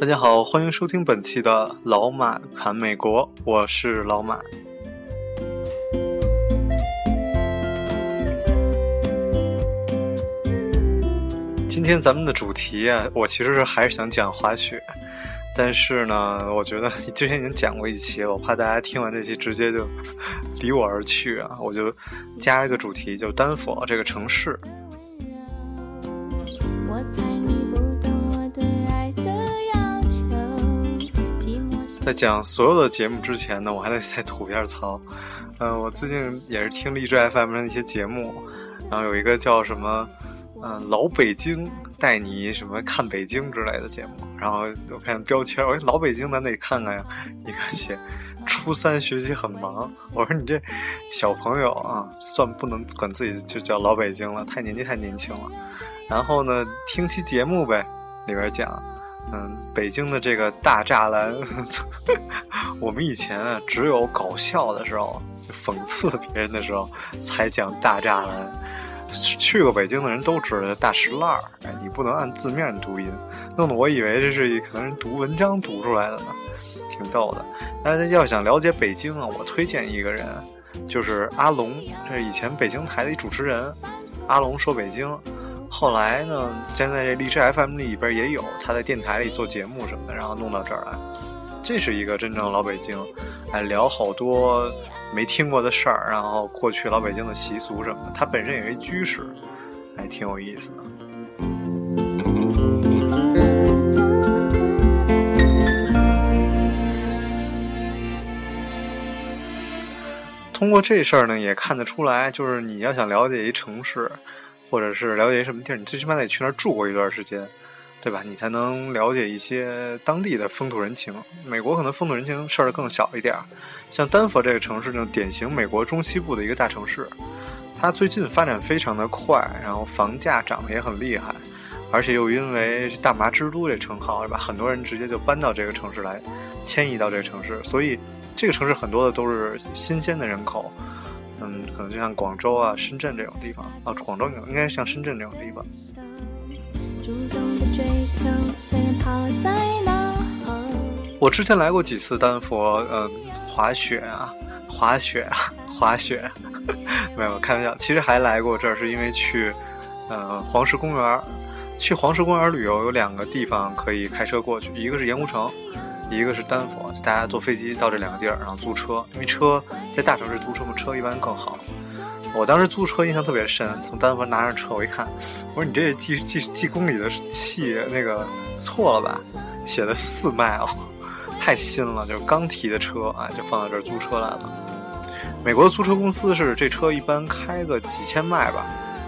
大家好，欢迎收听本期的老马侃美国，我是老马。今天咱们的主题啊，我其实是还是想讲滑雪，但是呢，我觉得之前已经讲过一期了，我怕大家听完这期直接就离我而去啊，我就加一个主题，就丹佛这个城市。在讲所有的节目之前呢，我还得再吐一下槽。嗯，我最近也是听荔枝 FM 的一些节目，然后有一个叫什么“嗯老北京带你什么看北京”之类的节目，然后我看标签，我说老北京咱得看看呀。你看写初三学习很忙，我说你这小朋友啊，算不能管自己就叫老北京了，太年纪太年轻了。然后呢，听期节目呗，里边讲。嗯，北京的这个大栅栏，我们以前啊，只有搞笑的时候，讽刺别人的时候才讲大栅栏。去过北京的人都知道大石烂儿，哎，你不能按字面读音，弄得我以为这是可能是读文章读出来的呢，挺逗的。大家要想了解北京啊，我推荐一个人，就是阿龙，这是以前北京台的一主持人，阿龙说北京。后来呢？现在这荔枝 FM 里边也有他在电台里做节目什么的，然后弄到这儿来。这是一个真正老北京，哎，聊好多没听过的事儿，然后过去老北京的习俗什么的。他本身也是居士，还挺有意思的。通过这事儿呢，也看得出来，就是你要想了解一城市。或者是了解什么地儿，你最起码得去那儿住过一段时间，对吧？你才能了解一些当地的风土人情。美国可能风土人情事儿更小一点儿，像丹佛这个城市呢，典型美国中西部的一个大城市。它最近发展非常的快，然后房价涨得也很厉害，而且又因为大麻之都这称号，是吧？很多人直接就搬到这个城市来，迁移到这个城市，所以这个城市很多的都是新鲜的人口。嗯，可能就像广州啊、深圳这种地方啊，广州应该像深圳这种地方。我之前来过几次丹佛，嗯，滑雪啊，滑雪啊，滑雪，没有开玩笑。其实还来过这儿，是因为去，呃，黄石公园。去黄石公园旅游有两个地方可以开车过去，一个是盐湖城。一个是丹佛，大家坐飞机到这两个地儿，然后租车，因为车在大城市租车嘛，车一般更好。我当时租车印象特别深，从丹佛拿着车，我一看，我说你这计计计公里的气那个错了吧？写的四迈哦，太新了，就是刚提的车，哎，就放到这儿租车来了。美国的租车公司是这车一般开个几千迈吧，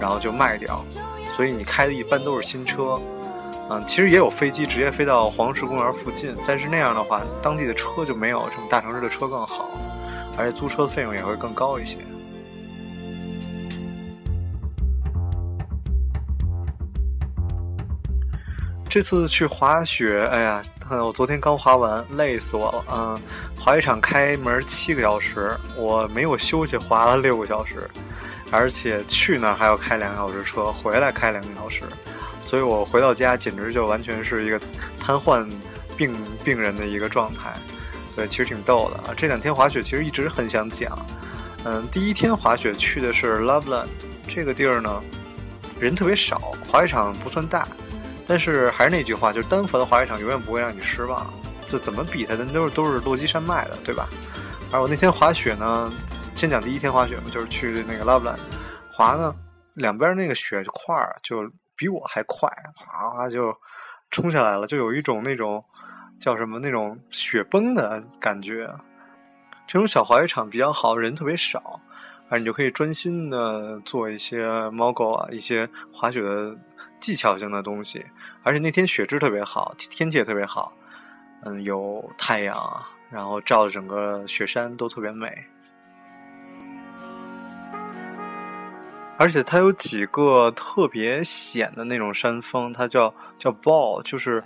然后就卖掉，所以你开的一般都是新车。嗯，其实也有飞机直接飞到黄石公园附近，但是那样的话，当地的车就没有这么大城市的车更好，而且租车的费用也会更高一些。这次去滑雪，哎呀，我昨天刚滑完，累死我了。嗯，滑雪场开门七个小时，我没有休息，滑了六个小时，而且去那儿还要开两个小时车，回来开两个小时。所以我回到家简直就完全是一个瘫痪病病人的一个状态，对，其实挺逗的啊。这两天滑雪其实一直很想讲，嗯，第一天滑雪去的是 Loveland 这个地儿呢，人特别少，滑雪场不算大，但是还是那句话，就是丹佛的滑雪场永远不会让你失望，这怎么比它的都是都是落基山脉的，对吧？而我那天滑雪呢，先讲第一天滑雪嘛，就是去那个 Loveland 滑呢，两边那个雪块就。比我还快，哗哗就冲下来了，就有一种那种叫什么那种雪崩的感觉。这种小滑雪场比较好，人特别少，而你就可以专心的做一些猫狗啊，一些滑雪的技巧性的东西。而且那天雪质特别好，天气也特别好，嗯，有太阳，然后照的整个雪山都特别美。而且它有几个特别险的那种山峰，它叫叫 ball，就是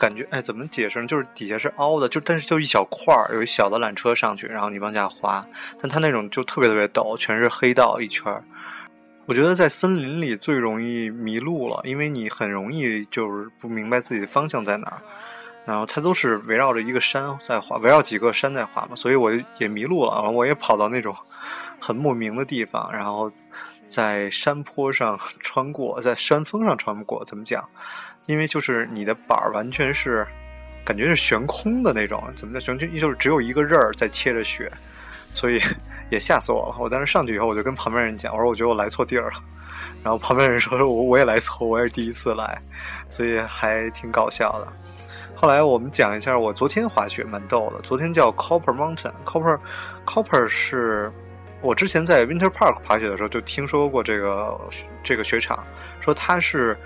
感觉哎，怎么解释呢？就是底下是凹的，就但是就一小块儿，有一小的缆车上去，然后你往下滑。但它那种就特别特别陡，全是黑道一圈儿。我觉得在森林里最容易迷路了，因为你很容易就是不明白自己的方向在哪儿。然后它都是围绕着一个山在滑，围绕几个山在滑嘛，所以我也迷路了。我也跑到那种很莫名的地方，然后在山坡上穿过，在山峰上穿过。怎么讲？因为就是你的板儿完全是感觉是悬空的那种，怎么叫悬空？就是只有一个刃儿在切着雪，所以 也吓死我了。我当时上去以后，我就跟旁边人讲，我说我觉得我来错地儿了。然后旁边人说我我也来错，我也是第一次来，所以还挺搞笑的。后来我们讲一下，我昨天滑雪蛮逗的。昨天叫 Copper Mountain，Copper Copper 是我之前在 Winter Park 滑雪的时候就听说过这个这个雪场，说它是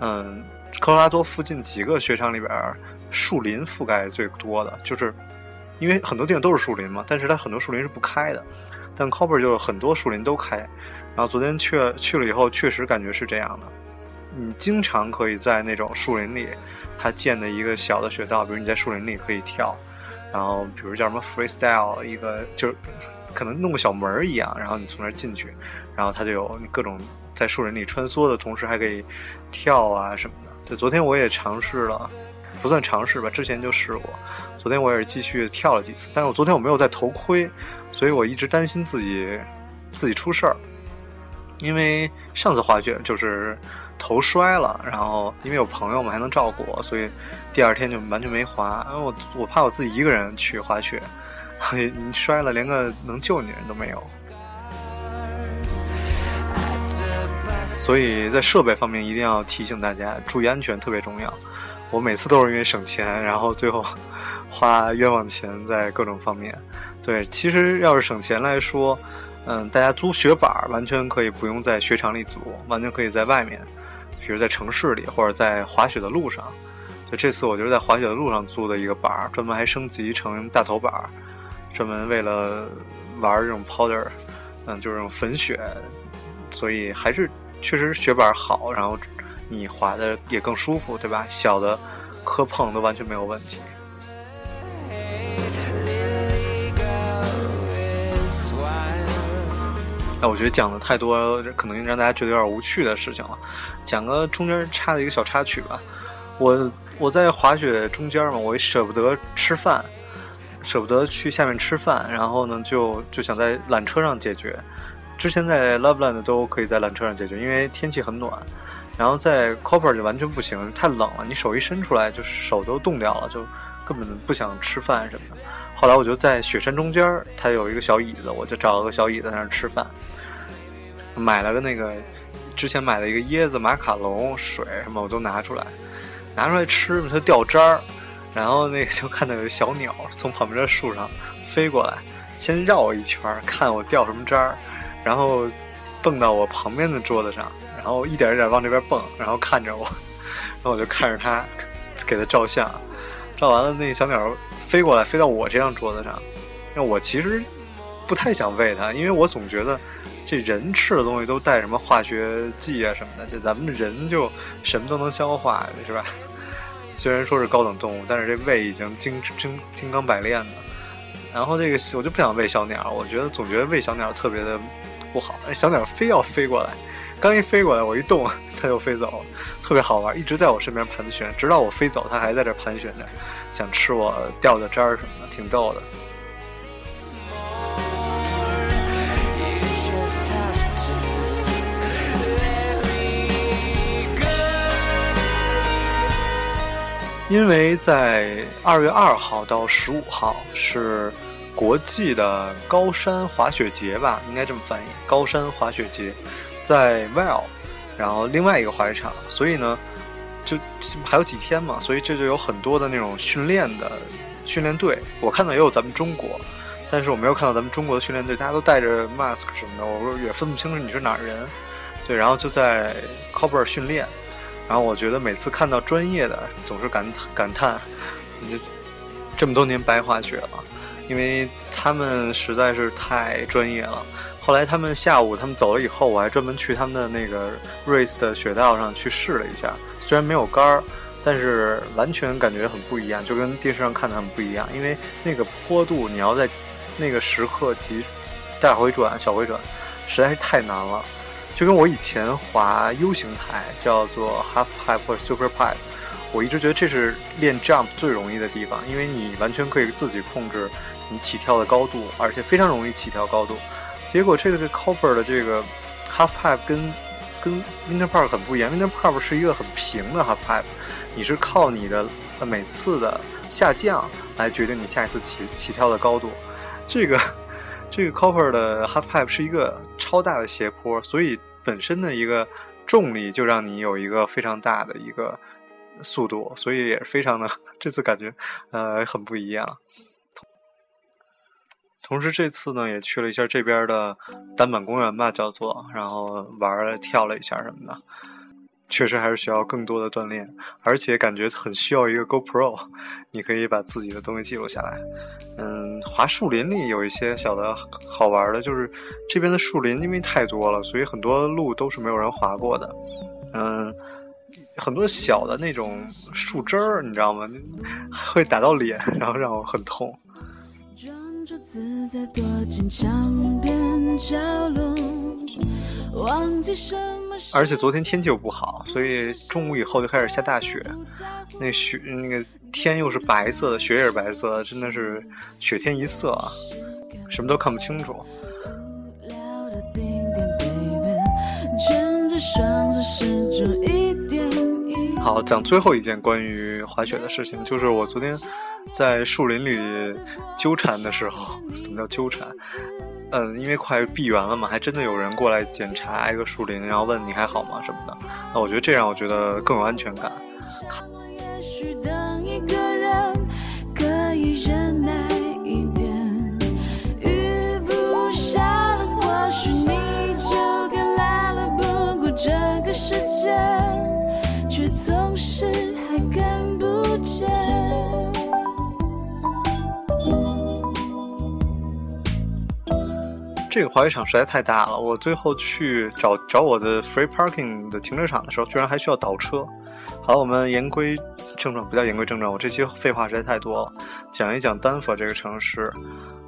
嗯科罗拉多附近几个雪场里边树林覆盖最多的，就是因为很多地方都是树林嘛，但是它很多树林是不开的，但 Copper 就很多树林都开。然后昨天去去了以后，确实感觉是这样的。你经常可以在那种树林里。它建的一个小的雪道，比如你在树林里可以跳，然后比如叫什么 freestyle，一个就是可能弄个小门儿一样，然后你从那儿进去，然后它就有各种在树林里穿梭的同时还可以跳啊什么的。对昨天我也尝试了，不算尝试吧，之前就试过。昨天我也是继续跳了几次，但是我昨天我没有戴头盔，所以我一直担心自己自己出事儿，因为上次滑雪就是。头摔了，然后因为有朋友嘛，还能照顾我，所以第二天就完全没滑。我我怕我自己一个人去滑雪，你摔了连个能救你的人都没有。所以在设备方面一定要提醒大家注意安全，特别重要。我每次都是因为省钱，然后最后花冤枉钱在各种方面。对，其实要是省钱来说，嗯，大家租雪板完全可以不用在雪场里租，完全可以在外面。比如在城市里，或者在滑雪的路上，就这次我就是在滑雪的路上租的一个板儿，专门还升级成大头板儿，专门为了玩这种 powder，嗯，就是这种粉雪，所以还是确实雪板好，然后你滑的也更舒服，对吧？小的磕碰都完全没有问题。哎我觉得讲的太多，可能让大家觉得有点无趣的事情了。讲个中间插的一个小插曲吧。我我在滑雪中间嘛，我也舍不得吃饭，舍不得去下面吃饭，然后呢，就就想在缆车上解决。之前在 Loveland 都可以在缆车上解决，因为天气很暖。然后在 Copper 就完全不行，太冷了，你手一伸出来，就手都冻掉了，就根本不想吃饭什么的。后来我就在雪山中间，它有一个小椅子，我就找了个小椅子在那儿吃饭。买了个那个，之前买了一个椰子马卡龙水什么我都拿出来，拿出来吃它掉渣儿，然后那个就看到有小鸟从旁边的树上飞过来，先绕一圈看我掉什么渣儿，然后蹦到我旁边的桌子上，然后一点一点往这边蹦，然后看着我，然后我就看着它，给它照相，照完了那小鸟飞过来飞到我这张桌子上，那我其实不太想喂它，因为我总觉得。这人吃的东西都带什么化学剂啊什么的？这咱们人就什么都能消化，是吧？虽然说是高等动物，但是这胃已经精精金刚百炼的。然后这个我就不想喂小鸟，我觉得总觉得喂小鸟特别的不好。小鸟非要飞过来，刚一飞过来，我一动 它就飞走，特别好玩，一直在我身边盘旋，直到我飞走，它还在这盘旋着，想吃我掉的渣儿什么的，挺逗的。因为在二月二号到十五号是国际的高山滑雪节吧，应该这么翻译。高山滑雪节在 Well，然后另外一个滑雪场，所以呢，就还有几天嘛，所以这就有很多的那种训练的训练队。我看到也有咱们中国，但是我没有看到咱们中国的训练队，大家都戴着 mask 什么的，我也分不清楚你是哪儿人。对，然后就在 Copper 训练。然后我觉得每次看到专业的，总是感感叹，你这么多年白滑雪了，因为他们实在是太专业了。后来他们下午他们走了以后，我还专门去他们的那个 race 的雪道上去试了一下，虽然没有杆儿，但是完全感觉很不一样，就跟电视上看的很不一样。因为那个坡度，你要在那个时刻急大回转、小回转，实在是太难了。就跟我以前滑 U 型台，叫做 Half Pipe 或 Super Pipe，我一直觉得这是练 jump 最容易的地方，因为你完全可以自己控制你起跳的高度，而且非常容易起跳高度。结果这个 Copper 的这个 half pipe 跟跟 Winter Park 很不一样，Winter Park 是一个很平的 half pipe，你是靠你的每次的下降来决定你下一次起起跳的高度。这个这个 Copper 的 half pipe 是一个超大的斜坡，所以本身的一个重力就让你有一个非常大的一个速度，所以也是非常的 这次感觉呃很不一样。同时这次呢也去了一下这边的单板公园吧，叫做然后玩了跳了一下什么的。确实还是需要更多的锻炼，而且感觉很需要一个 GoPro，你可以把自己的东西记录下来。嗯，滑树林里有一些小的好玩的，就是这边的树林因为太多了，所以很多路都是没有人滑过的。嗯，很多小的那种树枝儿，你知道吗？会打到脸，然后让我很痛。自在躲进墙边角落，忘记生而且昨天天气又不好，所以中午以后就开始下大雪。那雪那个天又是白色的，雪也是白色，的，真的是雪天一色，啊，什么都看不清楚。好，讲最后一件关于滑雪的事情，就是我昨天在树林里纠缠的时候，怎么叫纠缠？嗯，因为快闭园了嘛，还真的有人过来检查挨个树林，然后问你还好吗什么的。那我觉得这让我觉得更有安全感。这个滑雪场实在太大了，我最后去找找我的 free parking 的停车场的时候，居然还需要倒车。好，我们言归正传，不叫言归正传，我这期废话实在太多了，讲一讲丹佛这个城市。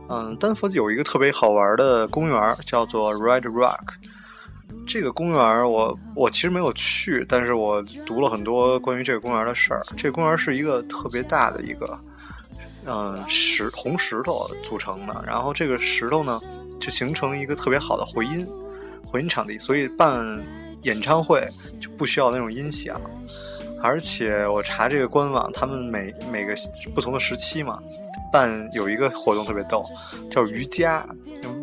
嗯，丹佛有一个特别好玩的公园，叫做 Red Rock。这个公园我我其实没有去，但是我读了很多关于这个公园的事儿。这个公园是一个特别大的一个，嗯，石红石头组成的，然后这个石头呢。就形成一个特别好的回音，回音场地，所以办演唱会就不需要那种音响。而且我查这个官网，他们每每个不同的时期嘛，办有一个活动特别逗，叫瑜伽，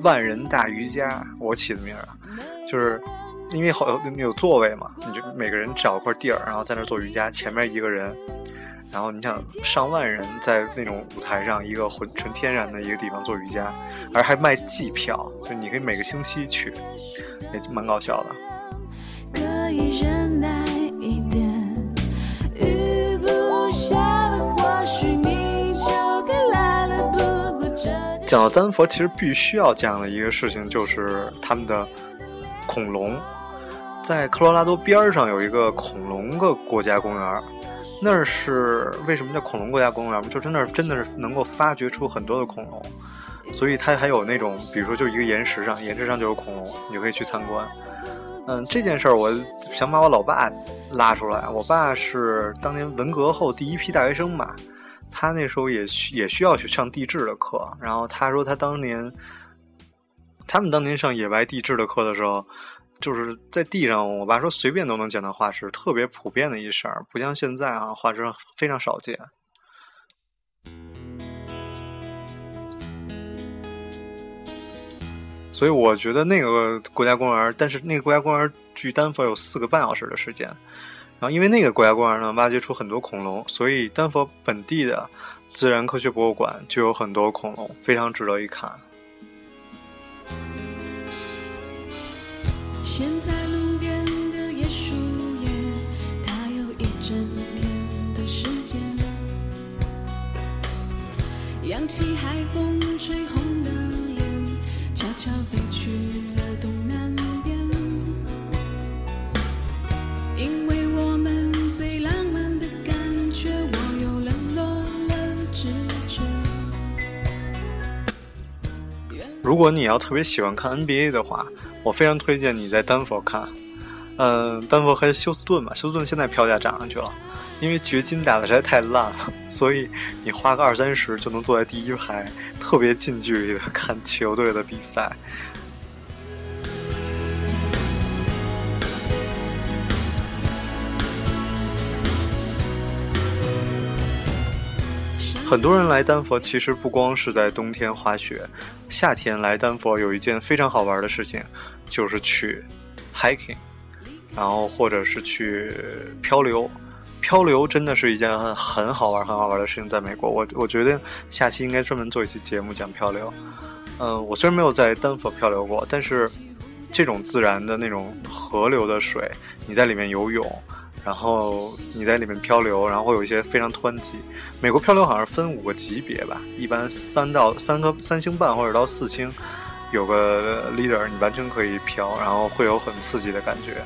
万人大瑜伽，我起的名儿啊，就是因为好有有座位嘛，你就每个人找块地儿，然后在那做瑜伽，前面一个人。然后你想上万人在那种舞台上，一个纯纯天然的一个地方做瑜伽，而还卖季票，就你可以每个星期去，也蛮搞笑的。讲到丹佛，其实必须要讲的一个事情就是他们的恐龙，在科罗拉多边上有一个恐龙的国家公园。那是为什么叫恐龙国家公园吗？就真的真的是能够发掘出很多的恐龙，所以它还有那种，比如说就一个岩石上，岩石上就有恐龙，你可以去参观。嗯，这件事儿我想把我老爸拉出来。我爸是当年文革后第一批大学生嘛，他那时候也也需要去上地质的课，然后他说他当年，他们当年上野外地质的课的时候。就是在地上，我爸说随便都能捡到化石，特别普遍的一事儿，不像现在啊，化石非常少见。所以我觉得那个国家公园，但是那个国家公园距丹佛有四个半小时的时间，然后因为那个国家公园呢，挖掘出很多恐龙，所以丹佛本地的自然科学博物馆就有很多恐龙，非常值得一看。现在路边的椰树叶，它有一整天的时间。扬起海风吹红的如果你要特别喜欢看 NBA 的话。我非常推荐你在丹佛看，嗯，丹佛和休斯顿吧。休斯顿现在票价涨上去了，因为掘金打的实在太烂了，所以你花个二三十就能坐在第一排，特别近距离的看球队的比赛。很多人来丹佛，其实不光是在冬天滑雪，夏天来丹佛有一件非常好玩的事情，就是去 hiking，然后或者是去漂流。漂流真的是一件很好玩、很好玩的事情。在美国，我我觉得下期应该专门做一期节目讲漂流。嗯，我虽然没有在丹佛漂流过，但是这种自然的那种河流的水，你在里面游泳。然后你在里面漂流，然后会有一些非常湍急。美国漂流好像分五个级别吧，一般三到三个三星半或者到四星，有个 leader，你完全可以漂，然后会有很刺激的感觉。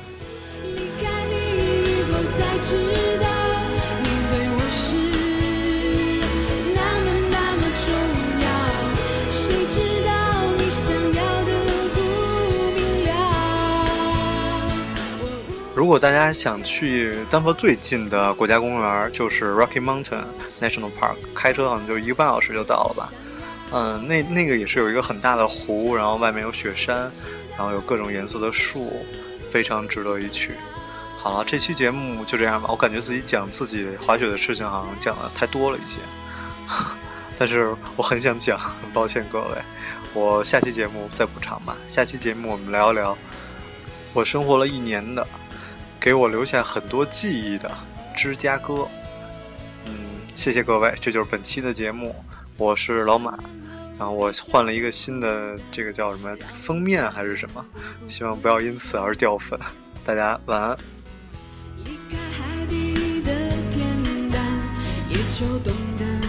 如果大家想去丹佛最近的国家公园，就是 Rocky Mountain National Park，开车好像就一个半小时就到了吧。嗯，那那个也是有一个很大的湖，然后外面有雪山，然后有各种颜色的树，非常值得一去。好了，这期节目就这样吧。我感觉自己讲自己滑雪的事情好像讲的太多了一些，但是我很想讲，很抱歉各位，我下期节目再补偿吧。下期节目我们聊一聊我生活了一年的。给我留下很多记忆的芝加哥，嗯，谢谢各位，这就是本期的节目，我是老马，然后我换了一个新的这个叫什么封面还是什么，希望不要因此而掉粉，大家晚安。离开海底的天也就懂得了心